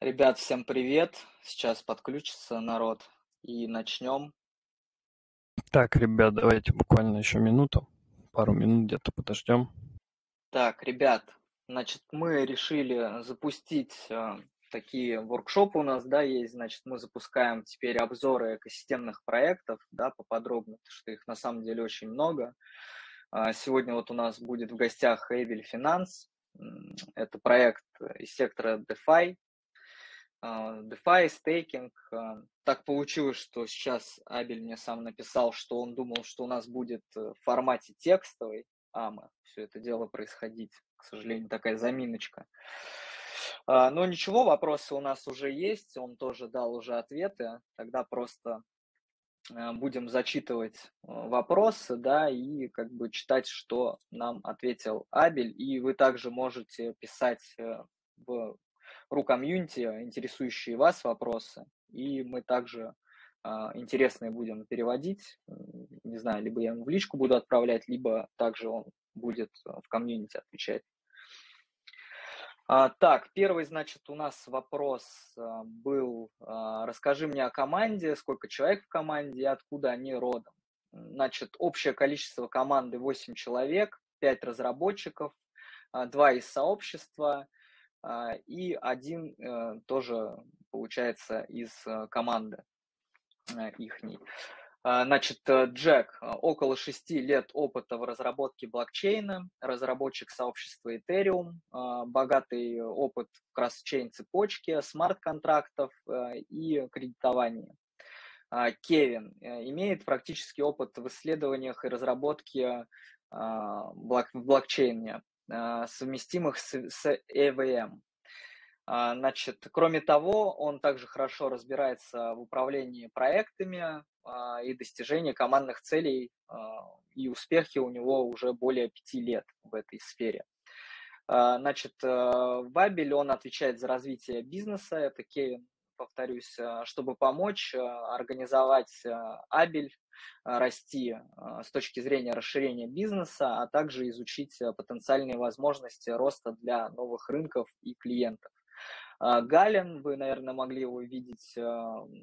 Ребят, всем привет! Сейчас подключится народ и начнем. Так, ребят, давайте буквально еще минуту, пару минут где-то подождем. Так, ребят, значит, мы решили запустить э, такие воркшопы у нас, да, есть, значит, мы запускаем теперь обзоры экосистемных проектов, да, поподробнее, потому что их на самом деле очень много. А, сегодня вот у нас будет в гостях Эвель Финанс, это проект из сектора DeFi, DeFi, стейкинг. А, так получилось, что сейчас Абель мне сам написал, что он думал, что у нас будет э, в формате текстовой АМА все это дело происходить. К сожалению, такая заминочка. А, но ничего, вопросы у нас уже есть, он тоже дал уже ответы. Тогда просто будем зачитывать вопросы, да, и как бы читать, что нам ответил Абель. И вы также можете писать э, в ру комьюнити, интересующие вас вопросы, и мы также а, интересные будем переводить. Не знаю, либо я ему в личку буду отправлять, либо также он будет в комьюнити отвечать. А, так, первый, значит, у нас вопрос а, был, а, расскажи мне о команде, сколько человек в команде и откуда они родом. Значит, общее количество команды 8 человек, 5 разработчиков, 2 из сообщества – а, и один э, тоже получается из э, команды э, ихней. А, значит, Джек, около шести лет опыта в разработке блокчейна, разработчик сообщества Ethereum, а, богатый опыт в кросс-чейн цепочке, смарт-контрактов и кредитовании. Кевин имеет практический опыт в исследованиях и разработке в блокчейне, а, совместимых с, с EVM. А, значит, кроме того, он также хорошо разбирается в управлении проектами а, и достижении командных целей, и успехи у него уже более пяти лет в этой сфере. Значит, в Абель он отвечает за развитие бизнеса, это Кевин, повторюсь, чтобы помочь организовать Абель Э, расти э, с точки зрения расширения бизнеса, а также изучить э, потенциальные возможности роста для новых рынков и клиентов. Галин, вы, наверное, могли его видеть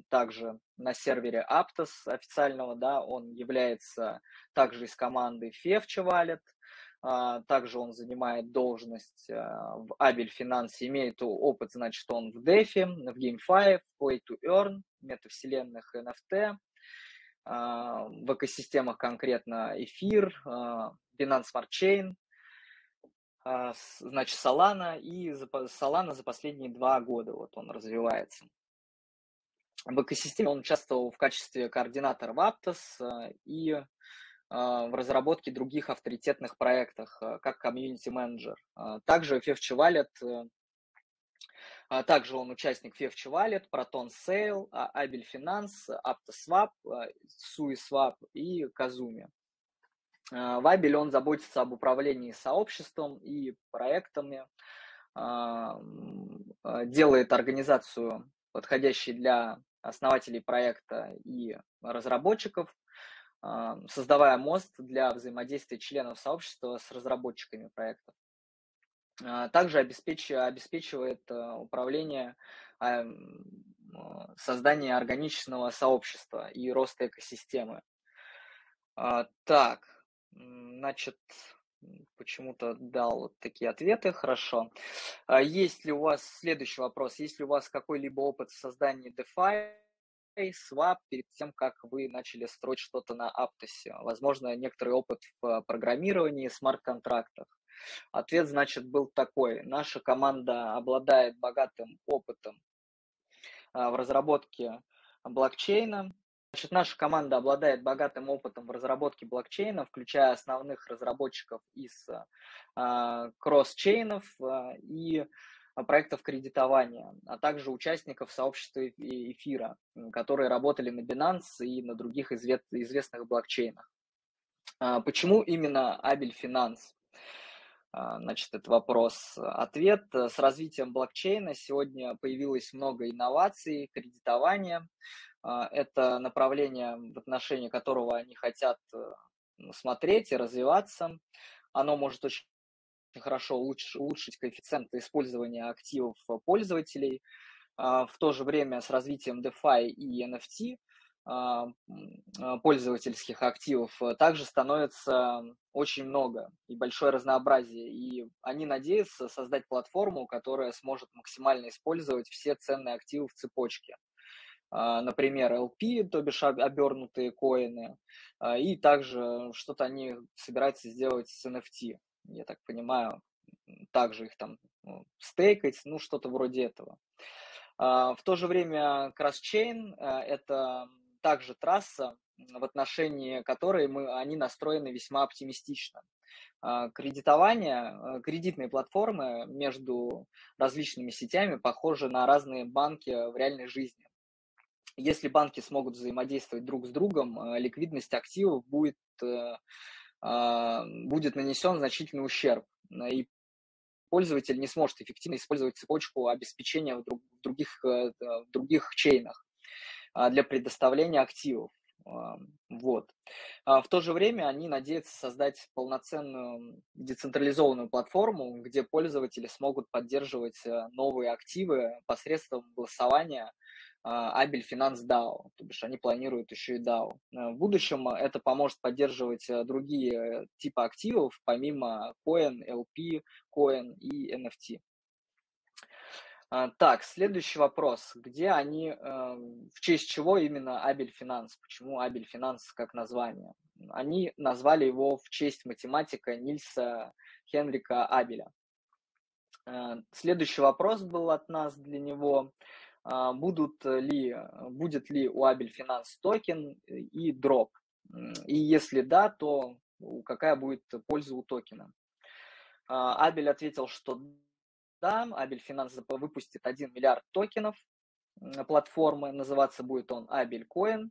также на сервере Aptos официального, да, он является также из команды Fevcha Wallet, также он занимает должность в Abel Finance, имеет опыт, значит, он в DeFi, в GameFi, в Play to Earn, метавселенных NFT, а, в экосистемах конкретно эфир, а, Binance Smart Chain, а, значит, Solana, и Solana за последние два года вот он развивается. В экосистеме он участвовал в качестве координатора в Aptos и в разработке других авторитетных проектах, как комьюнити-менеджер. Также Fevchi Wallet а также он участник Fevchi Wallet, Proton Sale, Abel Finance, AptoSwap, SuiSwap и Kazumi. В Abel он заботится об управлении сообществом и проектами, а, а, делает организацию, подходящей для основателей проекта и разработчиков, создавая мост для взаимодействия членов сообщества с разработчиками проектов. А, также обеспечивает э, управление а, создание органичного сообщества и роста экосистемы. А, так, значит, почему-то дал вот такие ответы, хорошо. Есть ли у вас, следующий вопрос, есть ли у вас какой-либо опыт в создании DeFi, Swap перед тем, как вы начали строить что-то на Aptos? Возможно, некоторый опыт в программировании смарт-контрактах. Ответ, значит, был такой. Наша команда обладает богатым опытом а, в разработке блокчейна. Значит, наша команда обладает богатым опытом в разработке блокчейна, включая основных разработчиков из а, кросс-чейнов а, и проектов кредитования, а также участников сообщества эфира, которые работали на Binance и на других известных блокчейнах. Почему именно Абель Финанс? А, значит, это вопрос-ответ. С развитием блокчейна сегодня появилось много инноваций, кредитования. А, это направление, в отношении которого они хотят э, смотреть и развиваться. Оно может очень хорошо улучшить, улучшить коэффициент использования активов пользователей. В то же время с развитием DeFi и NFT а, а, пользовательских активов э, также становится очень много и большое разнообразие. И они надеются создать платформу, которая сможет максимально использовать все ценные активы в цепочке. А, например, LP, то бишь обернутые коины, и также что-то они собираются сделать с NFT. Я так понимаю, также их там ну, стейкать, ну что-то вроде этого. В то же время CrossChain – это также трасса, в отношении которой мы, они настроены весьма оптимистично. А, кредитование, э, кредитные платформы между различными сетями похожи на разные банки в реальной жизни. Если банки смогут взаимодействовать друг с другом, э, ликвидность активов будет, э, а, будет нанесен значительный ущерб, и пользователь не сможет эффективно использовать цепочку обеспечения в, других, в других чейнах. А, для предоставления активов. А, вот. А в то же время они надеются создать полноценную децентрализованную платформу, где пользователи смогут поддерживать э, новые активы посредством голосования Abel Finance DAO, то бишь они планируют еще и DAO. Э, в будущем это поможет поддерживать э, другие типы активов, помимо Coin, LP, Coin и NFT. А, так, следующий вопрос. Где они, эм, в честь чего именно Abel Finance? Почему Abel Finance как название? Они назвали его в честь математика Нильса Хенрика Абеля. Э, следующий вопрос был от нас для него. А, будут ли, будет ли у Abel Finance токен и drop? И если да, то какая будет польза у токена? А, Абель ответил, что да, Abel Finance выпустит 1 миллиард токенов платформы, называться будет он Abel Coin,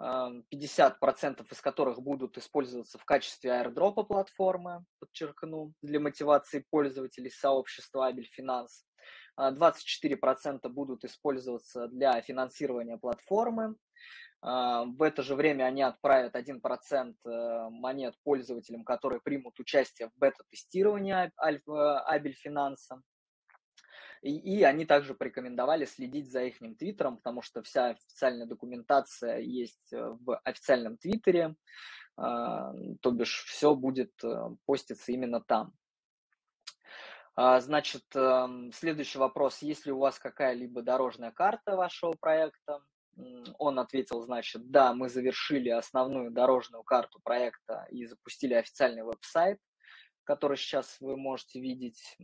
50% из которых будут использоваться в качестве airdrop а платформы, подчеркну, для мотивации пользователей сообщества Abel Finance. 24% будут использоваться для финансирования платформы, а, в это же время они отправят 1% э, монет пользователям, которые примут участие в бета-тестировании Абель Финанса. И, и они также порекомендовали следить за их твиттером, потому что вся официальная документация есть э, в официальном твиттере, а, то бишь все будет э, поститься именно там. А, значит, эм, следующий вопрос. Есть ли у вас какая-либо дорожная карта вашего проекта? Он ответил, значит, да, мы завершили основную дорожную карту проекта и запустили официальный веб-сайт, который сейчас вы можете видеть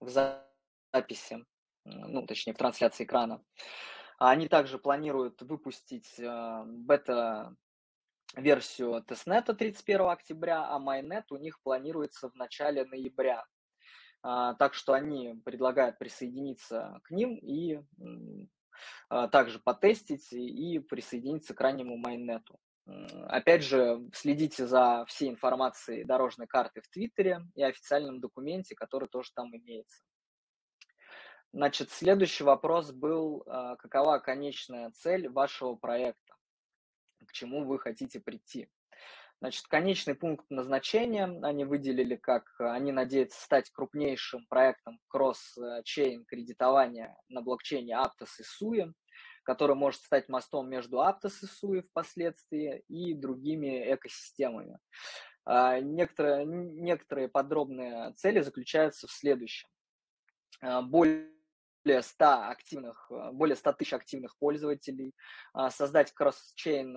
в записи, ну, точнее, в трансляции экрана. Они также планируют выпустить э, бета-версию тестнета 31 октября, а майнет у них планируется в начале ноября. А, так что они предлагают присоединиться к ним и а, также потестить и присоединиться к раннему майнету. Опять же, следите за всей информацией дорожной карты в Твиттере и официальном документе, который тоже там имеется. Значит, следующий вопрос был, а, какова конечная цель вашего проекта, к чему вы хотите прийти. Значит, конечный пункт назначения они выделили как они надеются стать крупнейшим проектом кросс-чейн кредитования на блокчейне Aptos и SUI, который может стать мостом между Aptos и SUI впоследствии и другими экосистемами. А, некоторые, некоторые подробные цели заключаются в следующем. А, более 100 активных, более 100 тысяч активных пользователей, а, создать кросс-чейн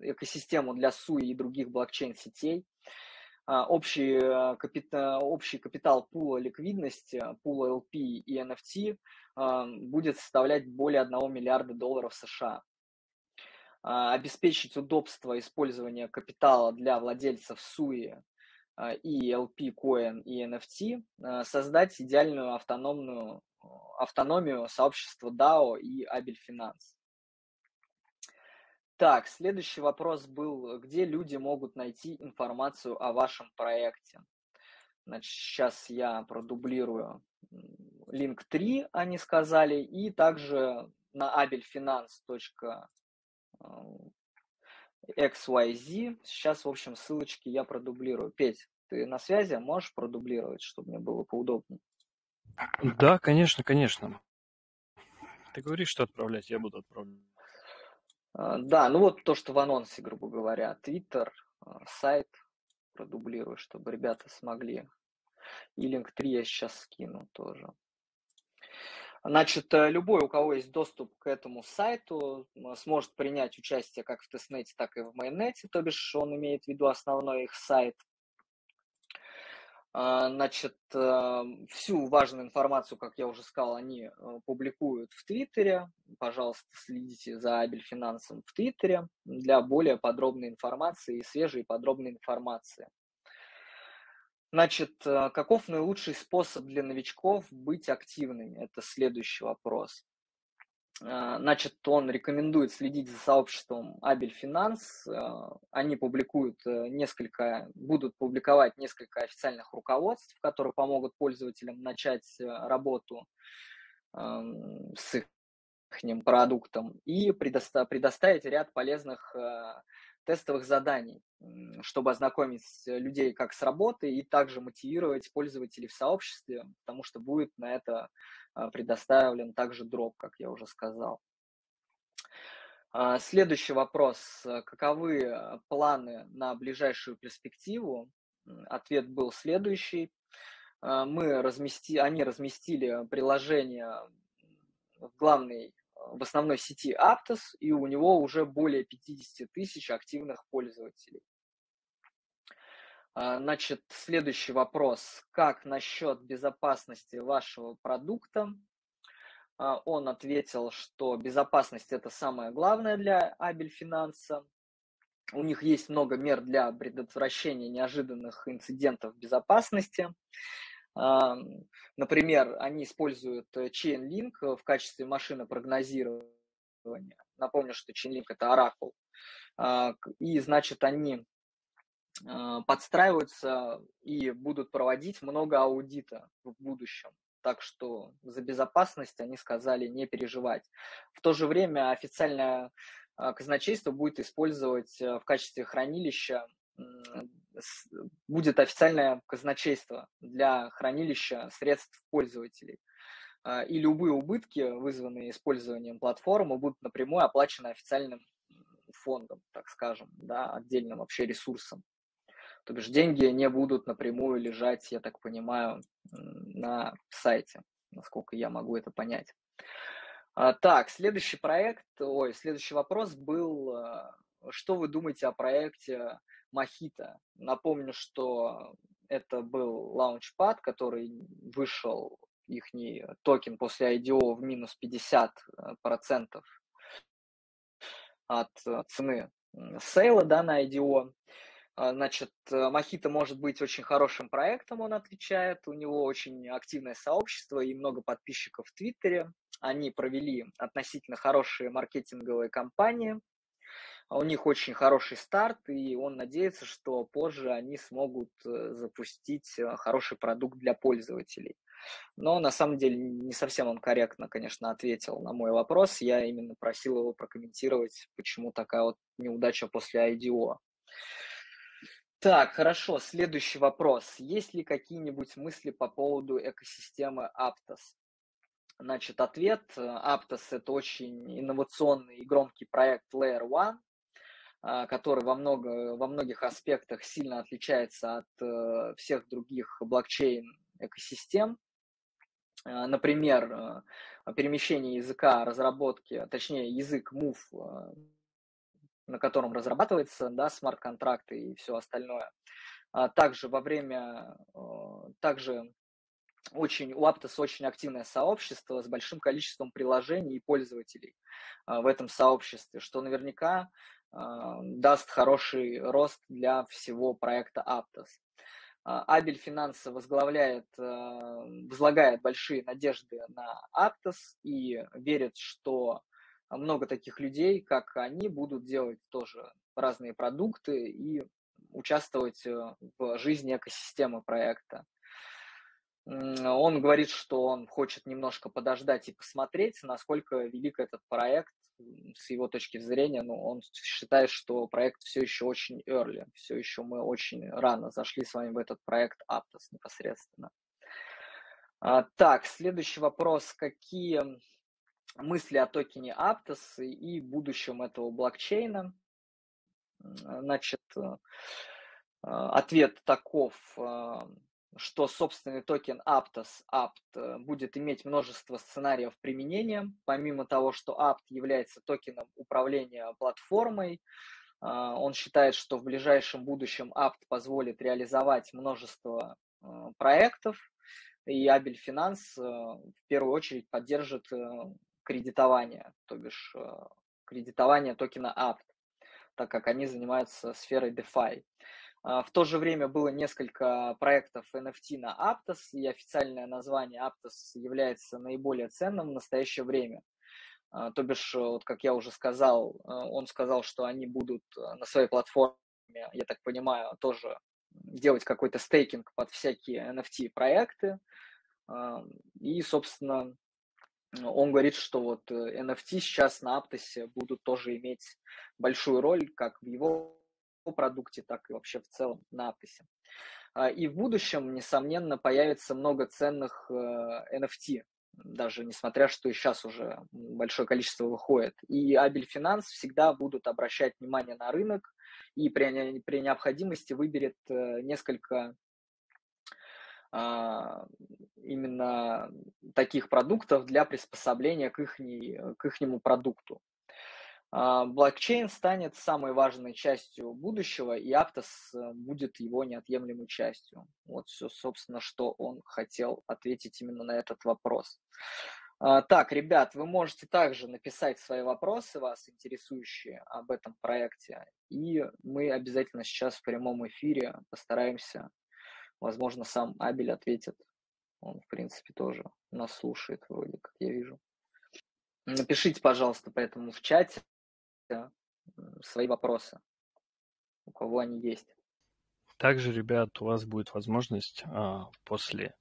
экосистему для SUI и других блокчейн-сетей. А, общий, э, капитал, общий капитал пула ликвидности, пула LP и NFT а, будет составлять более 1 миллиарда долларов США. А, обеспечить удобство использования капитала для владельцев SUI и LP, Coin и NFT, создать идеальную автономную автономию сообщества DAO и Abel Finance. Так, следующий вопрос был, где люди могут найти информацию о вашем проекте? Значит, сейчас я продублирую линк 3, они сказали, и также на abelfinance.xyz. Сейчас, в общем, ссылочки я продублирую. Петь, ты на связи? Можешь продублировать, чтобы мне было поудобнее? Да, конечно, конечно. Ты говоришь, что отправлять, я буду отправлять. А, да, ну вот то, что в анонсе, грубо говоря, Twitter, а, сайт продублирую, чтобы ребята смогли. И линк 3 я сейчас скину тоже. Значит, э, любой, у кого есть доступ к этому сайту, сможет принять участие как в тестнете, так и в майонете, то бишь он имеет в виду основной их сайт. А, значит, э, всю важную информацию, как я уже сказал, они э, публикуют в Твиттере. Пожалуйста, следите за Абель Финансом в Твиттере для более подробной информации и свежей подробной информации. Значит, э, каков наилучший способ для новичков быть активными? Это следующий вопрос. Э, значит, он рекомендует следить за сообществом Абель Финанс. Э, они публикуют несколько, будут публиковать несколько официальных руководств, которые помогут пользователям начать работу эм, с их продуктом и предоставить ряд полезных тестовых заданий, чтобы ознакомить людей как с работой и также мотивировать пользователей в сообществе, потому что будет на это а, предоставлен также дроп, как я уже сказал. А, следующий вопрос. Каковы планы на ближайшую перспективу? Ответ был следующий. А, мы размести... Они разместили приложение в главной в основной сети Aptos, и у него уже более 50 тысяч активных пользователей. А, значит, следующий вопрос. Как насчет безопасности вашего продукта? А, он ответил, что безопасность это самое главное для Абель Финанса. У них есть много мер для предотвращения неожиданных инцидентов безопасности. Например, они используют э, Chainlink в качестве машины прогнозирования. Напомню, что Chainlink – это Oracle. А, и, значит, они а, подстраиваются и будут проводить много аудита в будущем. Так что за безопасность они сказали не переживать. В то же время официальное а, казначейство будет использовать э, в качестве хранилища будет официальное казначейство для хранилища средств пользователей. А, и любые убытки, вызванные использованием платформы, будут напрямую оплачены официальным фондом, так скажем, да, отдельным вообще ресурсом. То бишь деньги не будут напрямую лежать, я так понимаю, на сайте, насколько я могу это понять. А, так, следующий проект, ой, следующий вопрос был, а, что вы думаете о проекте Мохито. Напомню, что это был лаунчпад, который вышел их токен после IDO в минус 50% э, от э, цены сейла да, на IDO. А, значит, Мохито может быть очень хорошим проектом, он отвечает. У него очень активное сообщество и много подписчиков в Твиттере. Они провели относительно хорошие маркетинговые кампании а у них очень хороший старт, и он надеется, что позже они смогут э, запустить э, хороший продукт для пользователей. Но на самом деле не совсем он корректно, конечно, ответил на мой вопрос. Я именно просил его прокомментировать, почему такая вот неудача после IDO. Так, хорошо. Следующий вопрос. Есть ли какие-нибудь мысли по поводу экосистемы Aptos? Значит, ответ. Aptos – это очень инновационный и громкий проект Layer One, а, который во, много, во многих аспектах сильно отличается от э, всех других блокчейн-экосистем. А, например, э, перемещение языка разработки, точнее язык MOVE, э, на котором разрабатывается да, смарт-контракты и все остальное. А также во время, также очень, у Aptos очень активное сообщество с большим количеством приложений и пользователей в этом сообществе, что наверняка а, даст хороший рост для всего проекта Aptos. А, Абель Финансы возглавляет, а, возлагает большие надежды на Aptos и верит, что много таких людей, как они, будут делать тоже разные продукты и участвовать э, в жизни экосистемы проекта. Он говорит, что он хочет немножко подождать и посмотреть, насколько велик этот проект с его точки зрения, ну, он считает, что проект все еще очень early, все еще мы очень рано зашли с вами в этот проект Aptos непосредственно. А, так, следующий вопрос. Какие мысли о токене Aptos и будущем этого блокчейна. Значит, ответ таков, что собственный токен Aptos, Apt, будет иметь множество сценариев применения. Помимо того, что Apt является токеном управления платформой, он считает, что в ближайшем будущем Apt позволит реализовать множество проектов, и Абель Финанс в первую очередь поддержит кредитования, то бишь э, кредитование токена APT, так как они занимаются сферой DeFi. А, в то же время было несколько проектов NFT на Aptos, и официальное название Aptos является наиболее ценным в настоящее время. А, то бишь, вот как я уже сказал, э, он сказал, что они будут э, на своей платформе, я так понимаю, тоже делать какой-то стейкинг под всякие NFT-проекты. И, собственно, он говорит, что вот NFT э, сейчас на Аптосе будут тоже иметь большую роль, как в его продукте, так и вообще в целом на Аптосе. А, и в будущем, несомненно, появится много ценных NFT, э, даже несмотря, что и сейчас уже большое количество выходит. И Абель Финанс всегда будут обращать внимание на рынок и при, при необходимости выберет э, несколько именно таких продуктов для приспособления к, их, к ихнему продукту. А, блокчейн станет самой важной частью будущего, и Aptos э, будет его неотъемлемой частью. Вот все, собственно, что он хотел ответить именно на этот вопрос. А, так, ребят, вы можете также написать свои вопросы, вас интересующие об этом проекте, и мы обязательно сейчас в прямом эфире постараемся Возможно, сам Абель ответит. Он, в принципе, тоже нас слушает, вроде как я вижу. Напишите, пожалуйста, поэтому в чате свои вопросы, у кого они есть. Также, ребят, у вас будет возможность а, после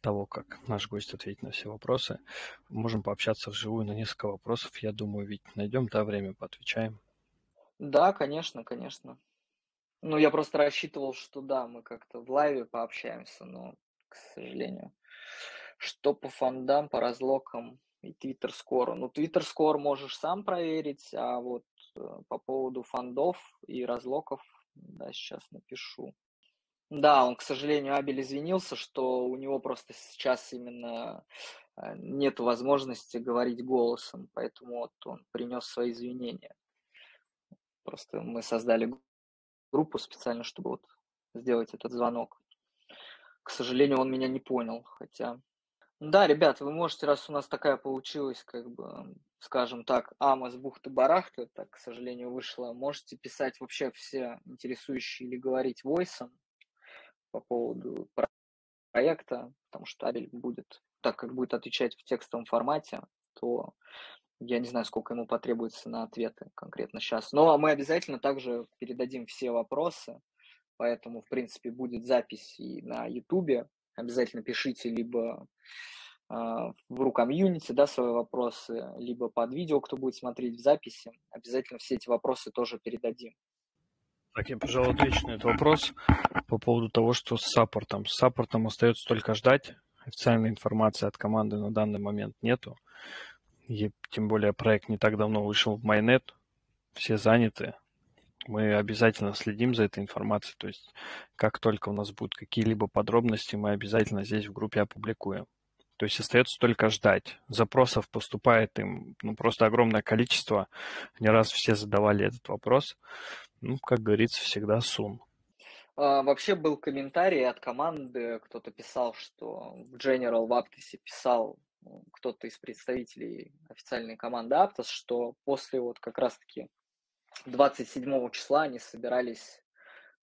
того, как наш гость ответит на все вопросы, можем пообщаться вживую на несколько вопросов. Я думаю, ведь найдем, да, время, поотвечаем. Да, конечно, конечно. Ну, я просто рассчитывал, что да, мы как-то в лайве пообщаемся, но, к сожалению. Что по фондам, по разлокам и Twitter Score? Ну, Twitter Score можешь сам проверить, а вот э, по поводу фондов и разлоков, да, сейчас напишу. Да, он, к сожалению, Абель извинился, что у него просто сейчас именно э, нет возможности говорить голосом, поэтому вот он принес свои извинения. Просто мы создали группу специально, чтобы вот сделать этот звонок. К сожалению, он меня не понял, хотя... Да, ребят, вы можете, раз у нас такая получилась, как бы, скажем так, ама с бухты-барахты, так, к сожалению, вышло, можете писать вообще все интересующие или говорить войсом по поводу проекта, потому что Абель будет, так как будет отвечать в текстовом формате, то я не знаю, сколько ему потребуется на ответы конкретно сейчас. Но мы обязательно также передадим все вопросы, поэтому, в принципе, будет запись и на Ютубе. Обязательно пишите либо э, в рукомьюнити, да, свои вопросы, либо под видео, кто будет смотреть в записи. Обязательно все эти вопросы тоже передадим. Так, я, пожалуй, отвечу на этот вопрос по поводу того, что с саппортом. С саппортом остается только ждать. Официальной информации от команды на данный момент нету. И тем более проект не так давно вышел в Майнет, все заняты. Мы обязательно следим за этой информацией, то есть как только у нас будут какие-либо подробности, мы обязательно здесь в группе опубликуем. То есть остается только ждать. Запросов поступает им ну, просто огромное количество. Не раз все задавали этот вопрос. Ну, как говорится, всегда сум. А, вообще был комментарий от команды, кто-то писал, что General в Aptos писал кто-то из представителей официальной команды Aptos, что после вот как раз-таки 27 числа они собирались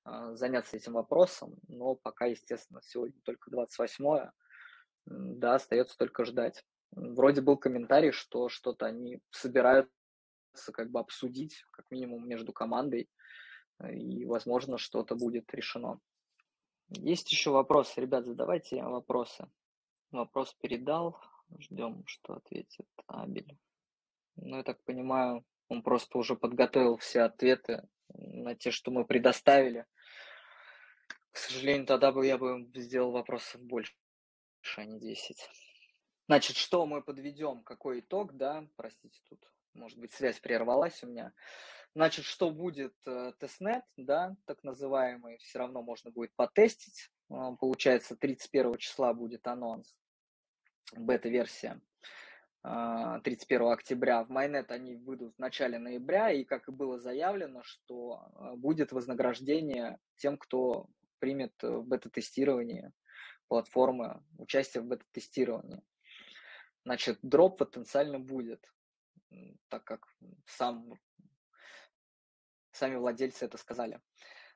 э, заняться этим вопросом, но пока, естественно, сегодня только 28 да, остается только ждать. Вроде был комментарий, что что-то они собираются как бы обсудить, как минимум между командой, и, возможно, что-то будет решено. Есть еще вопросы, ребят, задавайте вопросы. Вопрос передал. Ждем, что ответит Абель. Ну, я так понимаю, он просто уже подготовил все ответы на те, что мы предоставили. К сожалению, тогда бы я бы сделал вопросов больше, а не 10. Значит, что мы подведем, какой итог, да, простите, тут, может быть, связь прервалась у меня. Значит, что будет э, тестнет, да, так называемый, все равно можно будет потестить. Э, получается, 31 числа будет анонс, бета-версия. 31 э, октября. В Майнет они выйдут в начале ноября, и, как и было заявлено, что э, будет вознаграждение тем, кто примет э, в бета-тестировании платформы, участие в бета-тестировании. Значит, дроп потенциально будет, так как сам, сами владельцы это сказали.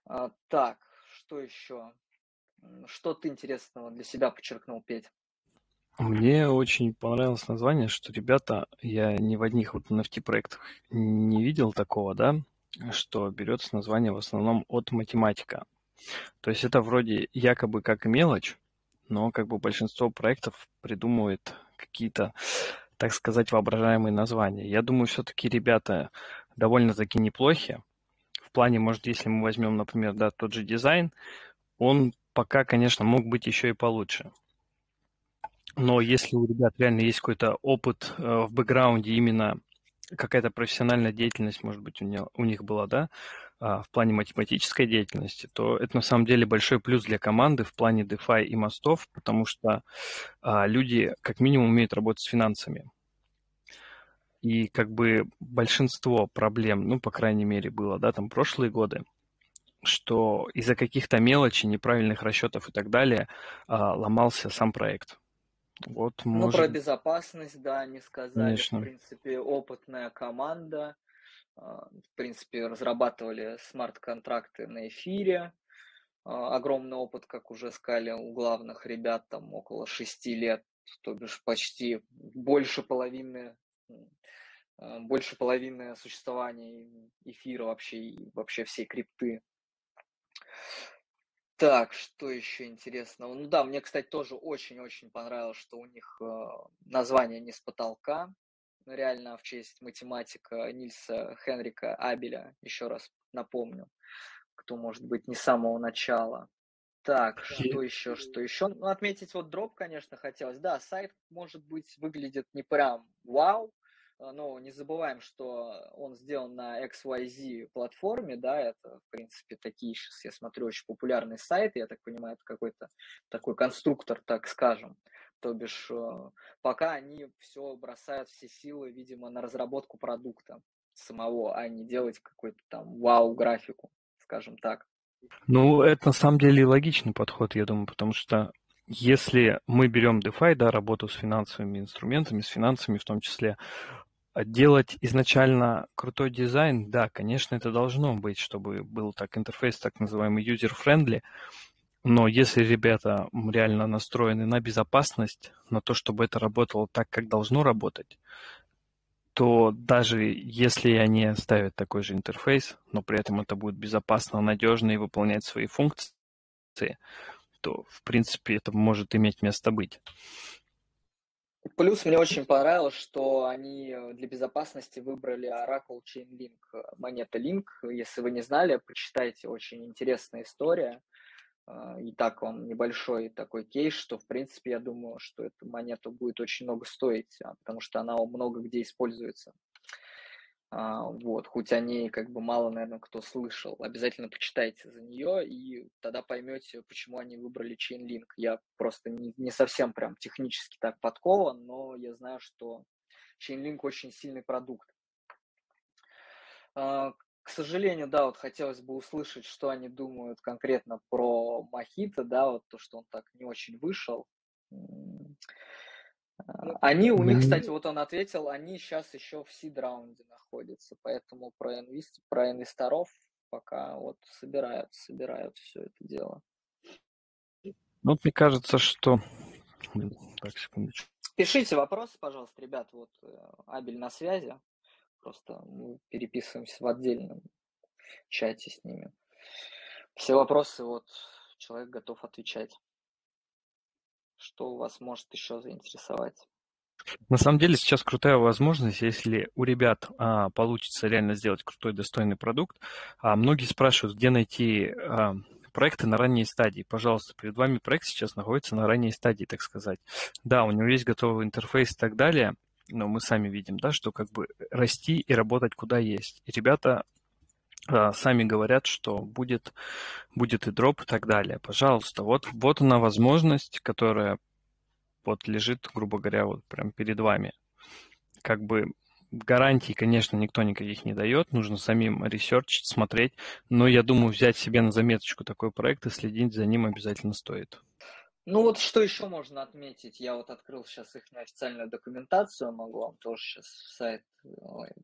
А, так, что еще? Что ты интересного для себя подчеркнул, Петь? Мне очень понравилось название, что ребята, я ни в одних вот NFT-проектах не видел такого, да, что берется название в основном от математика. То есть это вроде якобы как мелочь, но как бы большинство проектов придумывает какие-то, так сказать, воображаемые названия. Я думаю, все-таки ребята довольно-таки неплохи. В плане, может, если мы возьмем, например, да, тот же дизайн, он пока, конечно, мог быть еще и получше. Но если у ребят реально есть какой-то опыт э, в бэкграунде, именно какая-то профессиональная деятельность, может быть, у, не, у них была, да, а, в плане математической деятельности, то это на самом деле большой плюс для команды в плане DeFi и мостов, потому что а, люди как минимум умеют работать с финансами. И как бы большинство проблем, ну, по крайней мере, было, да, там прошлые годы, что из-за каких-то мелочей, неправильных расчетов и так далее а, ломался сам проект. Вот, ну, про безопасность, да, не сказали. Конечно. В принципе, опытная команда. А, в принципе, разрабатывали смарт-контракты на эфире. А, огромный опыт, как уже сказали, у главных ребят там около шести лет, то бишь почти больше половины а, больше половины существования эфира вообще и вообще всей крипты. Так, что еще интересного? Ну да, мне, кстати, тоже очень-очень понравилось, что у них э, название не с потолка. Реально в честь математика Нильса Хенрика Абеля, еще раз напомню, кто, может быть, не с самого начала. Так, что еще, что еще? Ну, отметить вот дроп, конечно, хотелось. Да, сайт, может быть, выглядит не прям вау, но не забываем, что он сделан на XYZ платформе, да, это, в принципе, такие сейчас, я смотрю, очень популярные сайты, я так понимаю, это какой-то такой конструктор, так скажем. То бишь, э, пока они все бросают, все силы, видимо, на разработку продукта самого, а не делать какой-то там вау-графику, скажем так. Ну, это на самом деле логичный подход, я думаю, потому что если мы берем DeFi, да, работу с финансовыми инструментами, с финансами в том числе, делать изначально крутой дизайн, да, конечно, это должно быть, чтобы был так интерфейс, так называемый user-friendly, но если ребята реально настроены на безопасность, на то, чтобы это работало так, как должно работать, то даже если они ставят такой же интерфейс, но при этом это будет безопасно, надежно и выполнять свои функции, то, в принципе, это может иметь место быть. Плюс мне очень понравилось, что они э, для безопасности выбрали Oracle Chainlink, э, монета Link. Если вы не знали, почитайте, очень интересная история. Э, и так он небольшой такой кейс, что, в принципе, я думаю, что эта монета будет очень много стоить, а, потому что она много где используется. А, вот, хоть о ней как бы мало, наверное, кто слышал. Обязательно почитайте за нее, и тогда поймете, почему они выбрали Chainlink. Я просто не, не совсем прям технически так подкован, но я знаю, что Chainlink очень сильный продукт. А, к сожалению, да, вот хотелось бы услышать, что они думают конкретно про Мохито, да, вот то, что он так не очень вышел. Ну, они, у них, кстати, вот он ответил, они сейчас еще в сид-раунде находятся, поэтому про, инвест, про инвесторов пока вот собирают, собирают все это дело. Ну, мне кажется, что... Так, секундочку. Пишите вопросы, пожалуйста, ребят, вот э, Абель на связи, просто мы переписываемся в отдельном чате с ними. Все вопросы вот человек готов отвечать. Что вас может еще заинтересовать? На самом деле сейчас крутая возможность, если у ребят а, получится реально сделать крутой, достойный продукт. А, многие спрашивают, где найти а, проекты на ранней стадии. Пожалуйста, перед вами проект сейчас находится на ранней стадии, так сказать. Да, у него есть готовый интерфейс и так далее, но мы сами видим, да, что как бы расти и работать куда есть. И ребята сами говорят, что будет, будет и дроп и так далее. Пожалуйста, вот, вот она возможность, которая вот лежит, грубо говоря, вот прям перед вами. Как бы гарантий, конечно, никто никаких не дает, нужно самим ресерчить, смотреть, но я думаю, взять себе на заметочку такой проект и следить за ним обязательно стоит. Ну вот что еще можно отметить? Я вот открыл сейчас их официальную документацию, могу вам тоже сейчас в сайт,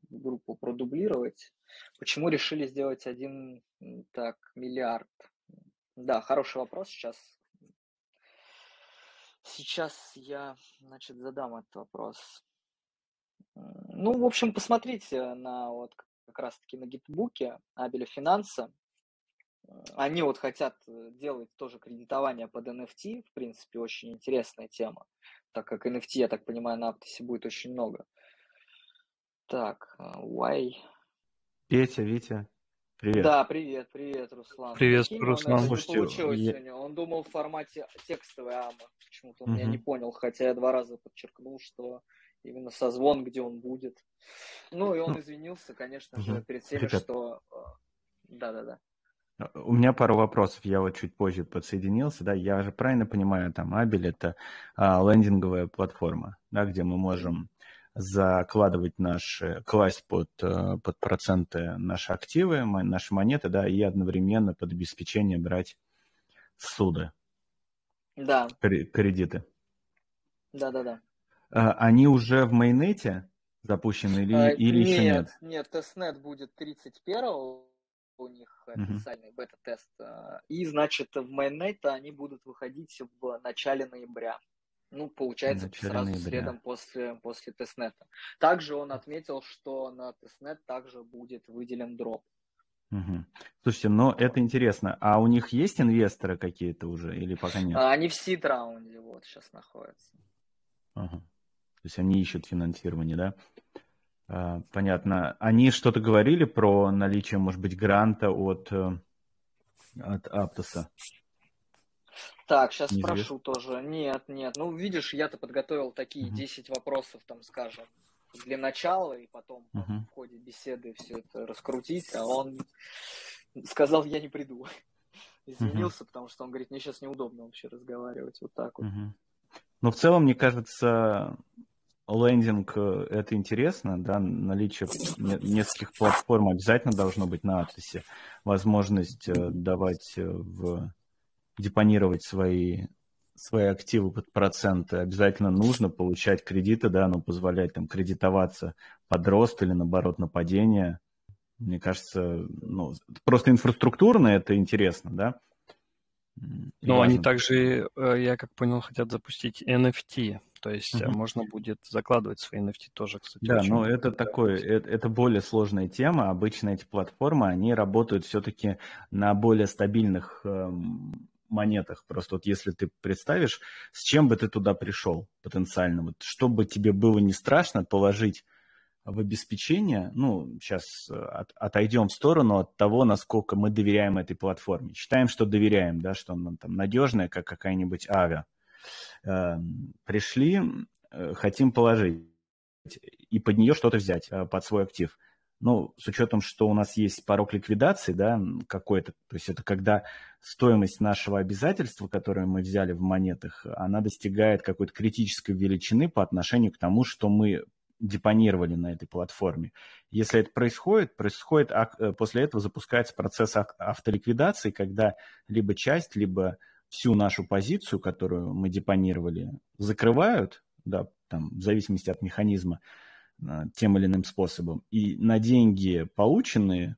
группу продублировать. Почему решили сделать один так миллиард? Да, хороший вопрос. Сейчас, сейчас я, значит, задам этот вопрос. Ну, в общем, посмотрите на вот как раз-таки на гитбуке Абеля Финанса. Они вот хотят э, делать тоже кредитование под NFT, в принципе, очень интересная тема, так как NFT, я так понимаю, на Аптосе будет очень много. Так, why? Петя, Витя, привет. Да, привет, привет, Руслан. Привет, Прикинь, Руслан. Он Слушайте, получилось я... сегодня. Он думал в формате текстовой АМА. Почему-то он угу. меня не понял, хотя я два раза подчеркнул, что именно созвон, где он будет. Ну, и он извинился, конечно же, перед всеми, Ребят. что... Э, да-да-да. У меня пару вопросов, я вот чуть позже подсоединился, да, я же правильно понимаю, там, Абель это а, лендинговая платформа, да, где мы можем закладывать наши, класть под, э, под проценты наши активы, наши монеты, да, и одновременно под обеспечение брать суды. Да. Кредиты. Да-да-да. А, они уже в майонете запущены или, а, или нет, еще нет? Нет, testnet будет 31 у них официальный uh-huh. бета-тест. А, и, значит, в mainnet е они будут выходить в начале ноября. Ну, получается, Начале сразу ноября. следом после, после testnet а. Также он отметил, что на testnet также будет выделен drop. Угу. Слушайте, но это интересно. А у них есть инвесторы какие-то уже или пока нет? Они в seed -раунде вот сейчас находятся. Ага. То есть они ищут финансирование, да? А, понятно. Они что-то говорили про наличие, может быть, гранта от, э, от Аптоса? Так, сейчас Неизвестно. спрошу тоже. Нет, нет. Ну, видишь, я-то подготовил такие угу. 10 вопросов, там, скажем, для начала, и потом угу. в ходе беседы все это раскрутить, а он сказал, я не приду. Извинился, угу. потому что он говорит, мне сейчас неудобно вообще разговаривать вот так вот. Угу. Ну, в целом, мне кажется, лендинг э, это интересно, да, наличие нескольких платформ обязательно должно быть на Атласе, возможность э, давать э, в депонировать свои, свои активы под проценты, обязательно нужно получать кредиты, да, но позволять там кредитоваться под рост или наоборот на падение. Мне кажется, ну, просто инфраструктурно это интересно, да. Но они также, э, я как понял, хотят запустить NFT, то есть угу. можно будет закладывать свои NFT тоже, кстати. Да, но это такое, это, это более сложная тема. Обычно эти платформы, они работают все-таки на более стабильных эм, монетах. Просто вот если ты представишь, с чем бы ты туда пришел потенциально, вот чтобы тебе было не страшно положить в обеспечение, ну, сейчас э, от, отойдем в сторону от того, насколько мы доверяем этой платформе. Считаем, что доверяем, да, что она там надежная, как какая-нибудь авиа. Э, пришли, э, хотим положить и под нее что-то взять, э, под свой актив. Ну, с учетом, что у нас есть порог ликвидации, да, какой-то, то есть это когда стоимость нашего обязательства, которое мы взяли в монетах, она достигает какой-то критической величины по отношению к тому, что мы депонировали на этой платформе. Если это происходит, происходит э, после этого запускается процесс автоликвидации, когда либо часть, либо всю нашу позицию, которую мы депонировали, закрывают, да, там, в зависимости от механизма, тем или иным способом. И на деньги полученные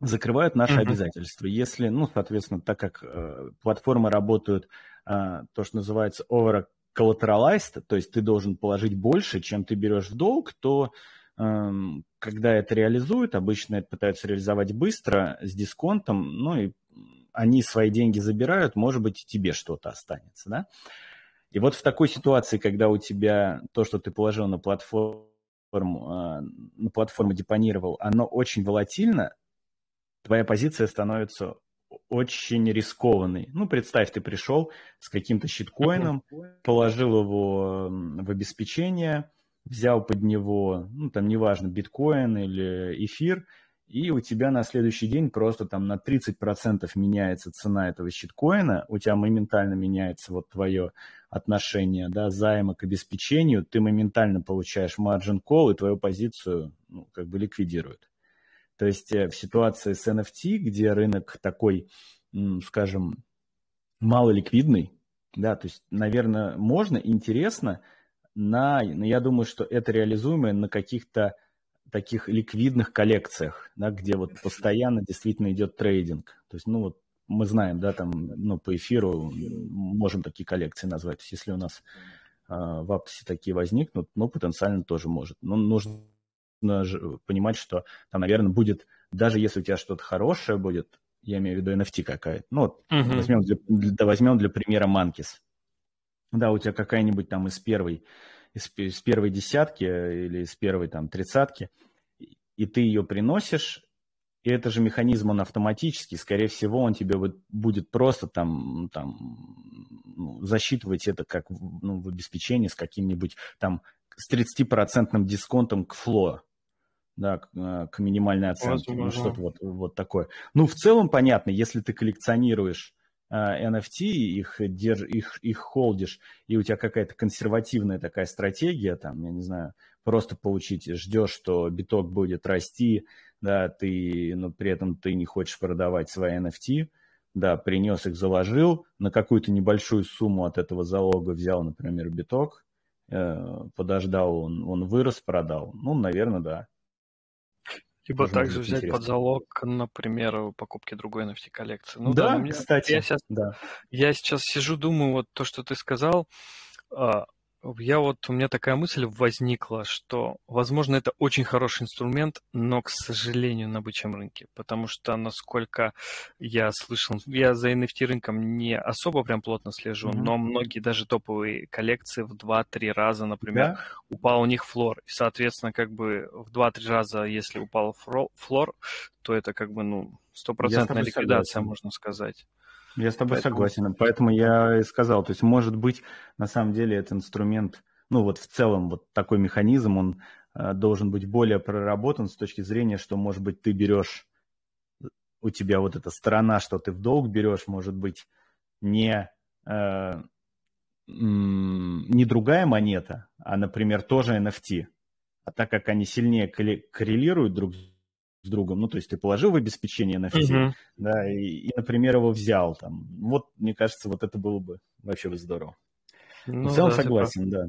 закрывают наши uh-huh. обязательства. Если, ну, соответственно, так как э, платформы работают, э, то, что называется over collateralized, то есть ты должен положить больше, чем ты берешь в долг, то э, когда это реализуют, обычно это пытаются реализовать быстро, с дисконтом, ну и они свои деньги забирают, может быть, и тебе что-то останется, да? И вот в такой ситуации, когда у тебя то, что ты положил на платформу, платформу, на платформу депонировал, оно очень волатильно, твоя позиция становится очень рискованный. Ну, представь, ты пришел с каким-то щиткоином, положил его в обеспечение, взял под него, ну, там, неважно, биткоин или эфир, и у тебя на следующий день просто там на 30% меняется цена этого щиткоина, у тебя моментально меняется вот твое отношение, да, займа к обеспечению, ты моментально получаешь margin call, и твою позицию, ну, как бы ликвидируют. То есть э, в ситуации с NFT, где рынок такой, скажем, малоликвидный, да, то есть, наверное, можно, интересно, на, я думаю, что это реализуемо на каких-то таких ликвидных коллекциях, да, где вот постоянно действительно идет трейдинг. То есть, ну вот мы знаем, да, там, ну, по эфиру можем такие коллекции назвать. То есть, если у нас э, в Аптосе такие возникнут, ну, потенциально тоже может. Но нужно понимать, что там, наверное, будет, даже если у тебя что-то хорошее будет, я имею в виду NFT какая-то, ну, вот uh-huh. возьмем, для, для, возьмем для примера Manкис. Да, у тебя какая-нибудь там из первой, из, из первой десятки или из первой там тридцатки, и ты ее приносишь, и это же механизм, он автоматический, скорее всего, он тебе будет просто там, там ну, засчитывать это как ну, в обеспечении с каким-нибудь там с 30% дисконтом к фло да, к, э, к минимальной оценке, ну, что-то вот, вот такое. Ну, в целом понятно, если ты коллекционируешь э, NFT, их, держ, их, их холдишь, и у тебя какая-то консервативная такая стратегия, там, я не знаю, просто получить, ждешь, что биток будет расти, да, ты, но при этом ты не хочешь продавать свои NFT, да, принес их, заложил, на какую-то небольшую сумму от этого залога взял, например, биток, э, подождал, он, он вырос, продал. Ну, наверное, да. Либо также взять интересно. под залог, например, покупки другой NFT коллекции. Ну, да, да мне, кстати. Я сейчас, да. я сейчас сижу, думаю, вот то, что ты сказал, а, я вот, у меня такая мысль возникла, что, возможно, это очень хороший инструмент, но, к сожалению, на бычьем рынке, потому что, насколько я слышал, я за NFT рынком не особо прям плотно слежу, mm-hmm. но многие даже топовые коллекции в 2-3 раза, например, да? упал у них флор, и, соответственно, как бы в 2-3 раза, если упал флор, то это как бы, ну, стопроцентная ликвидация, согласен. можно сказать. Я с тобой Поэтому... согласен. Поэтому я и сказал, то есть, может быть, на самом деле этот инструмент, ну вот в целом вот такой механизм, он э, должен быть более проработан с точки зрения, что, может быть, ты берешь, у тебя вот эта сторона, что ты в долг берешь, может быть, не, э, не другая монета, а, например, тоже NFT. А так как они сильнее коррелируют друг с с другом. Ну, то есть ты положил в обеспечение на все, uh-huh. да, и, и, например, его взял там. Вот, мне кажется, вот это было бы вообще бы здорово. Ну, в целом да, согласен, да.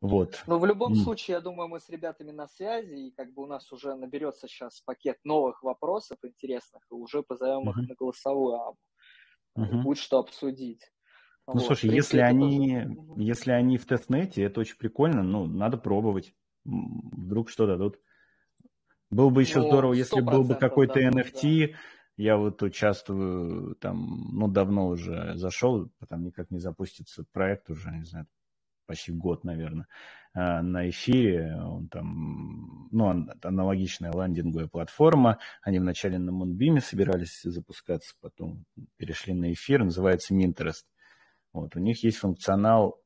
Вот. Но в любом mm. случае, я думаю, мы с ребятами на связи, и как бы у нас уже наберется сейчас пакет новых вопросов интересных, и уже позовем uh-huh. их на голосовую аму. Uh-huh. Будет что обсудить. Ну, вот. слушай, если они, тоже... если они в тестнете, это очень прикольно, ну, надо пробовать. Вдруг что дадут. Было бы еще ну, здорово, если был бы какой-то да, NFT. Да. Я вот участвую там, ну, давно уже зашел, там никак не запустится проект уже, не знаю, почти год, наверное, а, на эфире. Он там, ну, аналогичная ландинговая платформа. Они вначале на Moonbeam собирались запускаться, потом перешли на эфир, называется Minterest. Вот, у них есть функционал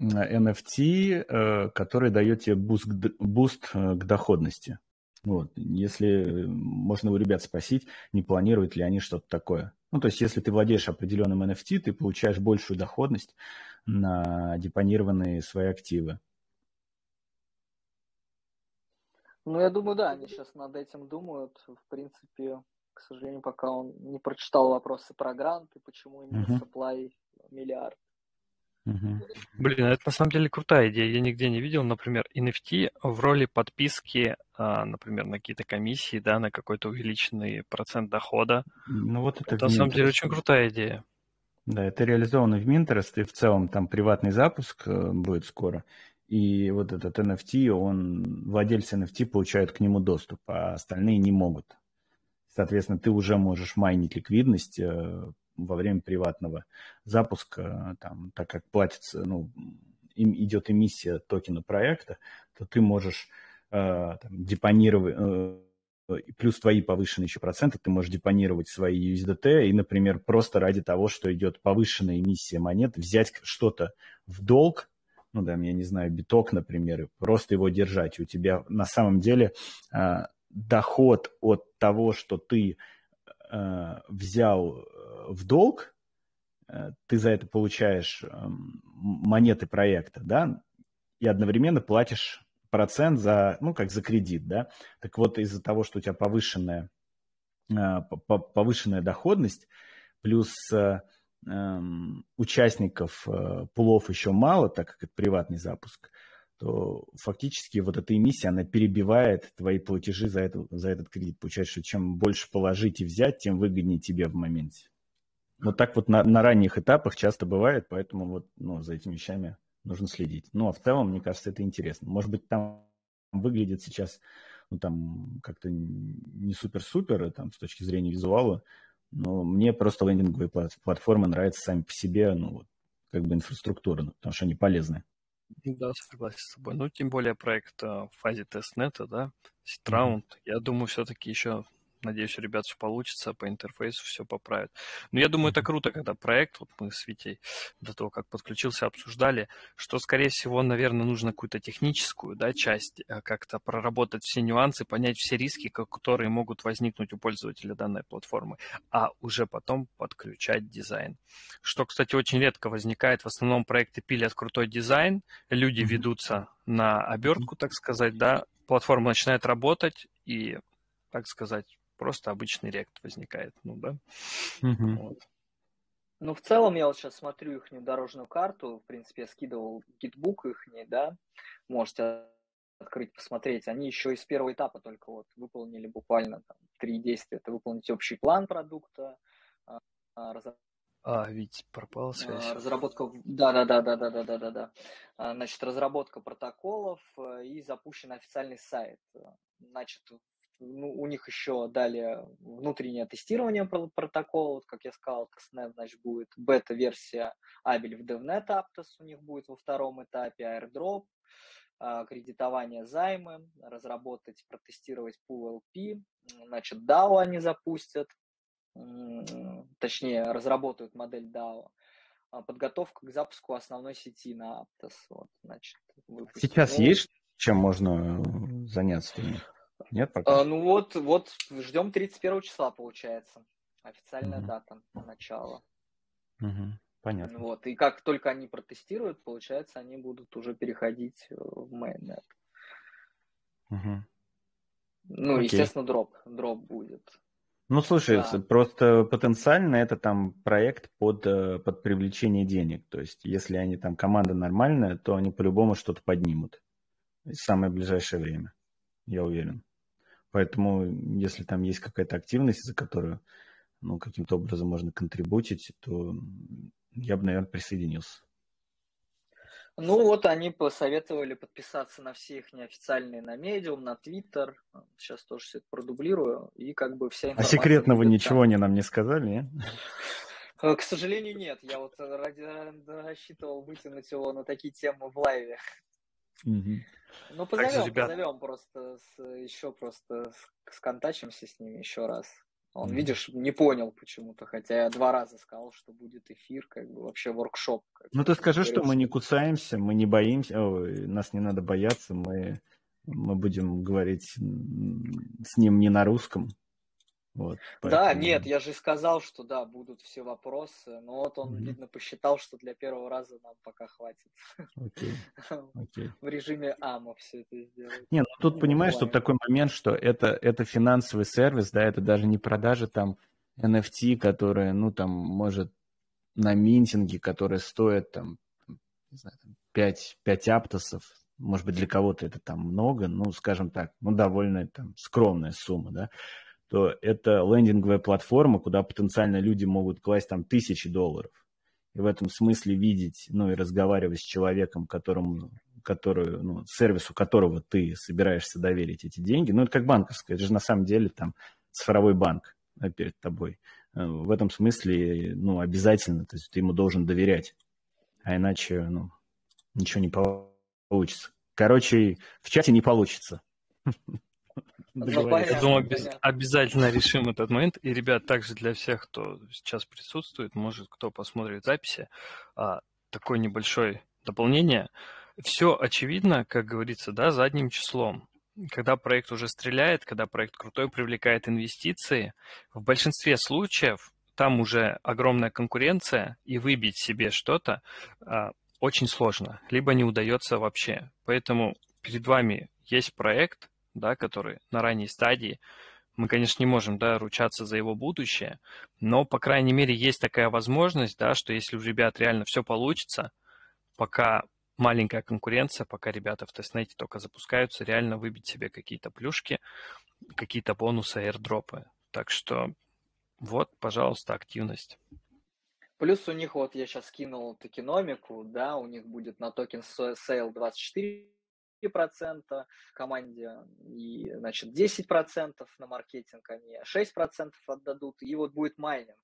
NFT, э, который дает тебе boost, boost э, к доходности. Вот. Если можно у ребят спросить, не планируют ли они что-то такое. Ну, то есть, если ты владеешь определенным NFT, ты получаешь большую доходность на депонированные свои активы. Ну, я думаю, да, они сейчас над этим думают. В принципе, к сожалению, пока он не прочитал вопросы про гранты, почему именно uh-huh. supply миллиард. Угу. Блин, это на самом деле крутая идея. Я нигде не видел, например, NFT в роли подписки, а, например, на какие-то комиссии, да, на какой-то увеличенный процент дохода. Ну вот это, это на самом деле очень крутая идея. Да, это реализовано в Minterest, и в целом там приватный запуск э, будет скоро. И вот этот NFT, он, владельцы NFT получают к нему доступ, а остальные не могут. Соответственно, ты уже можешь майнить ликвидность э, во время приватного запуска, там, так как платится, ну, им идет эмиссия токена проекта, то ты можешь э, там, депонировать, э, плюс твои повышенные еще проценты, ты можешь депонировать свои USDT и, например, просто ради того, что идет повышенная эмиссия монет, взять что-то в долг, ну да, я не знаю, биток, например, и просто его держать. У тебя на самом деле э, доход от того, что ты э, взял э, в долг, э, ты за это получаешь э, монеты проекта, да, и одновременно платишь процент за, ну, как за кредит, да. Так вот, из-за того, что у тебя повышенная, э, повышенная доходность, плюс э, Эм, участников пулов еще мало, так как это приватный запуск, то фактически вот эта эмиссия, она перебивает твои платежи за, это, за этот кредит. Получается, что чем больше положить и взять, тем выгоднее тебе в моменте. Вот так вот на, на ранних этапах часто бывает, поэтому вот ну, за этими вещами нужно следить. Ну, а в целом, мне кажется, это интересно. Может быть, там выглядит сейчас ну, там как-то не супер-супер там, с точки зрения визуала, но мне просто лендинговые платформы нравятся сами по себе, ну, вот, как бы инфраструктура, ну, потому что они полезны. Да, согласен с тобой. Ну, тем более проект в фазе тестнета, да, ситраунд. Mm-hmm. Я думаю, все-таки еще Надеюсь, у ребят все получится, по интерфейсу все поправят. Но я думаю, это круто, когда проект, вот мы с Витей до того, как подключился, обсуждали, что, скорее всего, наверное, нужно какую-то техническую да, часть, э, как-то проработать все нюансы, понять все риски, которые могут возникнуть у пользователя данной платформы, а уже потом подключать дизайн. Что, кстати, очень редко возникает. В основном проекты пилят крутой дизайн, люди ведутся на обертку, так сказать, да, платформа начинает работать, и, так сказать, просто обычный рект возникает, ну да. Угу. Вот. Ну, в целом, я вот сейчас смотрю их дорожную карту, в принципе, я скидывал гитбук их, да, можете открыть, посмотреть. Они еще из первого этапа только вот выполнили буквально там, три действия. Это выполнить общий план продукта, а, а, а, ведь пропала а, связь. Разработка, да, да, да, да, да, да, да, да, да. Значит, разработка протоколов э, и запущен официальный сайт. Значит, ну, у них еще далее внутреннее тестирование протокола, вот, как я сказал, тестнет, значит, будет бета-версия Abel в DevNet Aptos у них будет во втором этапе, airdrop, а, кредитование займы, разработать, протестировать Pool LP, значит, DAO они запустят, точнее, разработают модель DAO, а, подготовка к запуску основной сети на Aptos. Вот, значит, Сейчас есть чем можно заняться? Нет пока? А, ну вот, вот ждем 31 числа, получается. Официальная угу. дата начала. Угу. Понятно. Вот. И как только они протестируют, получается, они будут уже переходить э, в mainnet. Угу. Ну, Окей. естественно, дроп. Дроп будет. Ну, слушай, да. просто потенциально это там проект под, э, под привлечение денег. То есть, если они там команда нормальная, то они по-любому что-то поднимут в самое ближайшее время, я уверен. Поэтому, если там есть какая-то активность, за которую ну, каким-то образом можно контрибутить, то я бы, наверное, присоединился. Ну вот они посоветовали подписаться на все их неофициальные, на Medium, на Twitter. Сейчас тоже все это продублирую. И как бы вся а информация... А секретного ничего там. они нам не сказали, нет? К сожалению, нет. Я вот ради... рассчитывал вытянуть его на такие темы в лайве. Угу. Ну, позовем, ребят... позовем просто, с, еще просто сконтачимся с ними еще раз. Он, mm видишь, не понял почему-то, хотя я два раза сказал, что будет эфир, как бы вообще воркшоп. Ну ты скажи, что мы не кусаемся, мы не боимся, ой, нас не надо бояться, мы, мы будем говорить с ним не на русском, вот, поэтому... Да, нет, я же сказал, что да, будут все вопросы, но вот он, mm-hmm. видно, посчитал, что для первого раза нам пока хватит. Okay. Okay. В режиме АМА все это сделать. Не, ну тут понимаешь, тут такой момент, что это, это финансовый сервис, да, это даже не продажа там NFT, которая, ну, там, может, на минтинге, которые стоят там, не знаю, 5, 5 аптосов, может быть, для кого-то это там много, ну, скажем так, ну, довольно там скромная сумма, да, то это лендинговая платформа, куда потенциально люди могут класть там тысячи долларов. И в этом смысле видеть, ну и разговаривать с человеком, которому, который, ну, сервису которого ты собираешься доверить эти деньги, ну это как банковская, это же на самом деле там цифровой банк да, перед тобой. Э, в этом смысле, ну, обязательно, то есть ты ему должен доверять, а иначе, ну, ничего не получится. Короче, в чате не получится. Я думаю, обязательно решим этот момент. И, ребят, также для всех, кто сейчас присутствует, может, кто посмотрит записи, а, такое небольшое дополнение. Все очевидно, как говорится, да, задним числом. Когда проект уже стреляет, когда проект крутой, привлекает инвестиции, в большинстве случаев там уже огромная конкуренция, и выбить себе что-то а, очень сложно, либо не удается вообще. Поэтому перед вами есть проект, да, который на ранней стадии. Мы, конечно, не можем да, ручаться за его будущее, но, по крайней мере, есть такая возможность, да, что если у ребят реально все получится, пока маленькая конкуренция, пока ребята в testnet е только запускаются, реально выбить себе какие-то плюшки, какие-то бонусы, airdrop ы. Так что вот, пожалуйста, активность. Плюс у них, вот я сейчас скинул токеномику, да, у них будет на token sale 24 процента команде и, значит, 10% на маркетинг они 6% отдадут, и вот будет майнинг.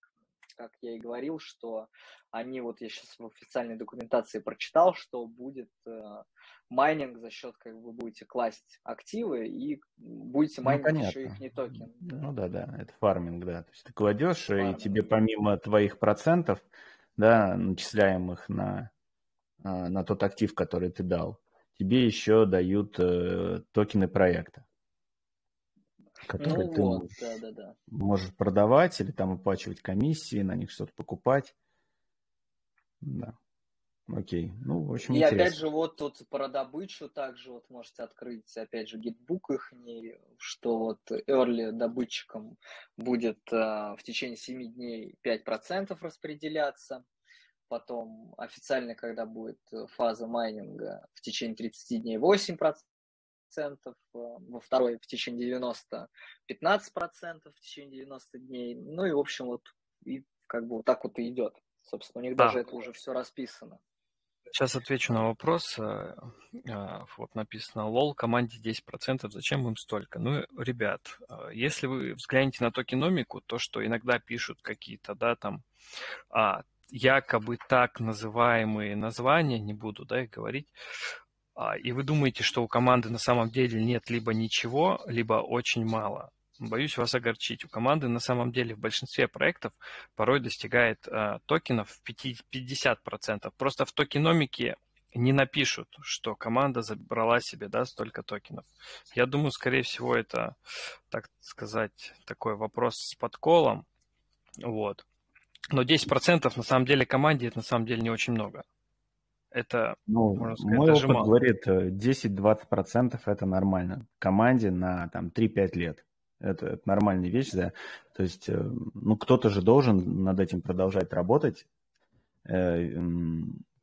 Как я и говорил, что они, вот я сейчас в официальной документации прочитал, что будет э, майнинг за счет, как вы будете класть активы и будете майнить ну, еще их не токен. Ну да, да, это фарминг, да. То есть ты кладешь, фарминг. и тебе помимо твоих процентов, да, начисляемых на, а, на тот актив, который ты дал, тебе еще дают э, токены проекта, которые ну, ты вот, можешь, да, да, да. можешь продавать или там оплачивать комиссии, на них что-то покупать. Да. Окей. Ну, в общем, И интересно. опять же, вот тут про добычу также вот можете открыть, опять же, гитбук их, что вот early добытчикам будет а, в течение 7 дней 5% распределяться потом официально, когда будет э, фаза майнинга в течение 30 дней 8%, э, во второй в течение 90 15% в течение 90 дней. Ну и, в общем, вот и как бы вот так вот и идет. Собственно, у них да. даже это уже все расписано. Сейчас отвечу на вопрос. Э, вот написано, лол, команде 10%, зачем им столько? Ну, ребят, если вы взглянете на токеномику, то, что иногда пишут какие-то, да, там, а, якобы так называемые названия, не буду да, их говорить, а, и вы думаете, что у команды на самом деле нет либо ничего, либо очень мало. Боюсь вас огорчить. У команды на самом деле в большинстве проектов порой достигает а, токенов в 50%. Просто в токеномике не напишут, что команда забрала себе да, столько токенов. Я думаю, скорее всего, это, так сказать, такой вопрос с подколом. Вот. Но 10% на самом деле команде это на самом деле не очень много. Это, ну, можно сказать, мой даже опыт мало. говорит, 10-20% э, это нормально. Команде на там 3-5 лет. Это, это нормальная вещь, да. То есть, э, ну, кто-то же должен над этим продолжать работать. Э,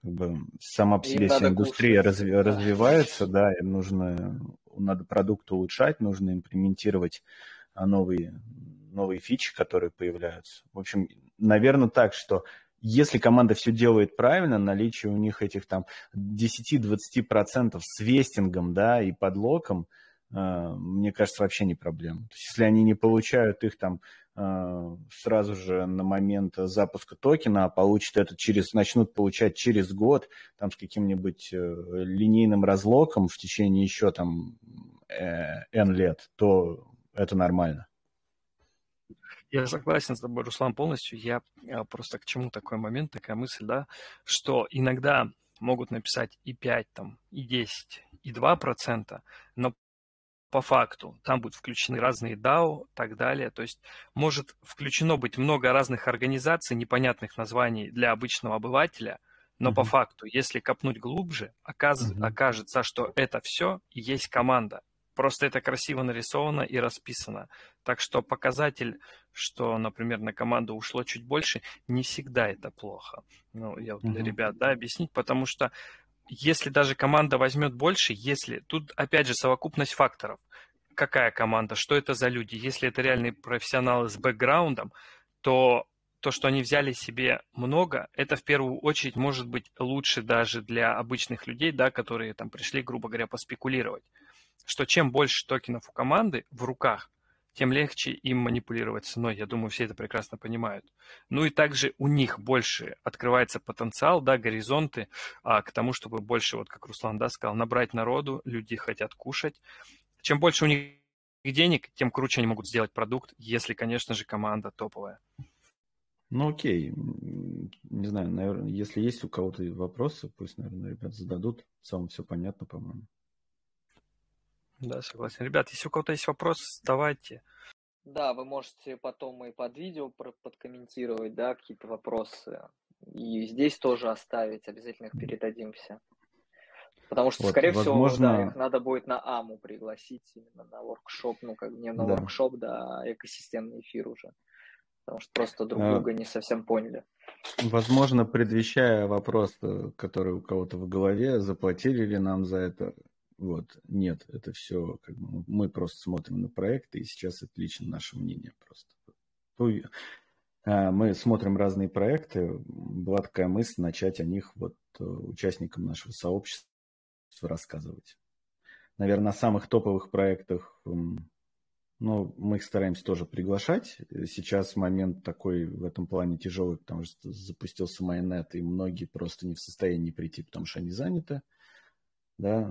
как бы сама по себе вся индустрия разви, развивается, да, и нужно, надо продукт улучшать, нужно имплементировать а, новые, новые фичи, которые появляются. В общем, наверное, так, что если команда все делает правильно, наличие у них этих там 10-20% с вестингом, да, и подлоком, э, мне кажется, вообще не проблема. То есть, если они не получают их там э, сразу же на момент запуска токена, а получат это через, начнут получать через год, там с каким-нибудь э, линейным разлоком в течение еще там N лет, то это нормально. Я согласен с тобой, Руслан, полностью. Я а, просто к чему такой момент, такая мысль, да, что иногда могут написать и 5, там, и 10, и 2 процента, но по факту там будут включены разные DAO и так далее. То есть может включено быть много разных организаций, непонятных названий для обычного обывателя, но mm-hmm. по факту, если копнуть глубже, оказ... mm-hmm. окажется, что это все и есть команда. Просто это красиво нарисовано и расписано. Так что показатель, что, например, на команду ушло чуть больше, не всегда это плохо. Ну, я вот для mm-hmm. ребят, да, объяснить, потому что если даже команда возьмет больше, если... Тут, опять же, совокупность факторов. Какая команда, что это за люди? Если это реальные профессионалы с бэкграундом, то то, что они взяли себе много, это в первую очередь может быть лучше даже для обычных людей, да, которые там пришли, грубо говоря, поспекулировать что чем больше токенов у команды в руках, тем легче им манипулировать ценой. Я думаю, все это прекрасно понимают. Ну и также у них больше открывается потенциал, да, горизонты а, к тому, чтобы больше, вот как Руслан да, сказал, набрать народу, люди хотят кушать. Чем больше у них денег, тем круче они могут сделать продукт, если, конечно же, команда топовая. Ну окей, не знаю, наверное, если есть у кого-то вопросы, пусть, наверное, ребят зададут. В целом все понятно, по-моему. Да, согласен. Ребят, если у кого-то есть вопросы, задавайте. Да, вы можете потом и под видео подкомментировать, да, какие-то вопросы. И здесь тоже оставить, обязательно их передадим все. Потому что, вот, скорее возможно... всего, да, их надо будет на АМУ пригласить, именно на воркшоп, ну, как не на да. воркшоп, да, а экосистемный эфир уже. Потому что просто друг а, друга не совсем поняли. Возможно, предвещая вопрос, э, который у кого-то в голове, заплатили ли нам за это, вот, нет, это все, как бы, мы просто смотрим на проекты, и сейчас это лично наше мнение просто. А, мы смотрим разные проекты, была такая мысль начать о них вот э, участникам нашего сообщества рассказывать. Наверное, о самых топовых проектах, ну, мы их стараемся тоже приглашать. Сейчас момент такой в этом плане тяжелый, потому что запустился майонет, и многие просто не в состоянии прийти, потому что они заняты да,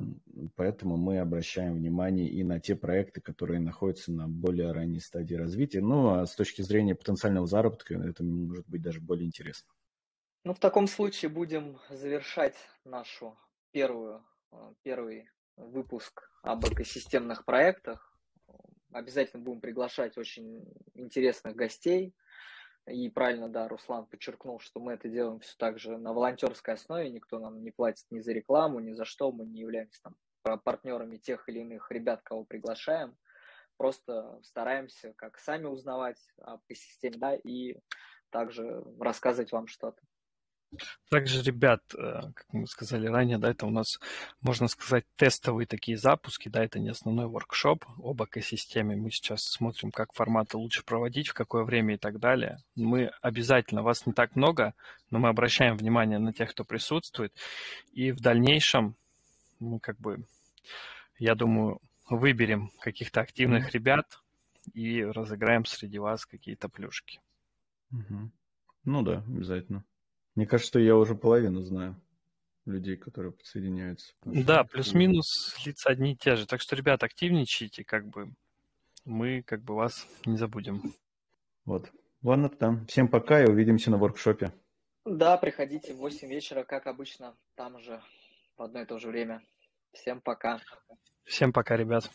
поэтому мы обращаем внимание и на те проекты, которые находятся на более ранней стадии развития. Ну, а с точки зрения потенциального заработка это может быть даже более интересно. Ну, в таком случае будем завершать нашу первую, э, первый выпуск об экосистемных проектах. Обязательно будем приглашать очень интересных гостей, и правильно, да, Руслан подчеркнул, что мы это делаем все так же на волонтерской основе, никто нам не платит ни за рекламу, ни за что, мы не являемся там партнерами тех или иных ребят, кого приглашаем. Просто стараемся как сами узнавать об экосистеме, да, и также рассказывать вам что-то. Также, ребят, э, как мы сказали ранее, да, это у нас, можно сказать, тестовые такие запуски, да, это не основной воркшоп об экосистеме. Мы сейчас смотрим, как форматы лучше проводить, в какое время и так далее. Мы обязательно, вас не так много, но мы обращаем внимание на тех, кто присутствует, и в дальнейшем мы как бы, я думаю, выберем каких-то активных ребят и разыграем среди вас какие-то плюшки. Ну да, обязательно. Мне кажется, что я уже половину знаю людей, которые подсоединяются. Да, плюс-минус лица одни и те же. Так что, ребят, активничайте, как бы мы как бы вас не забудем. Вот. Ладно, там. Всем пока и увидимся на воркшопе. Да, приходите в 8 вечера, как обычно, там же в одно и то же время. Всем пока. Всем пока, ребят.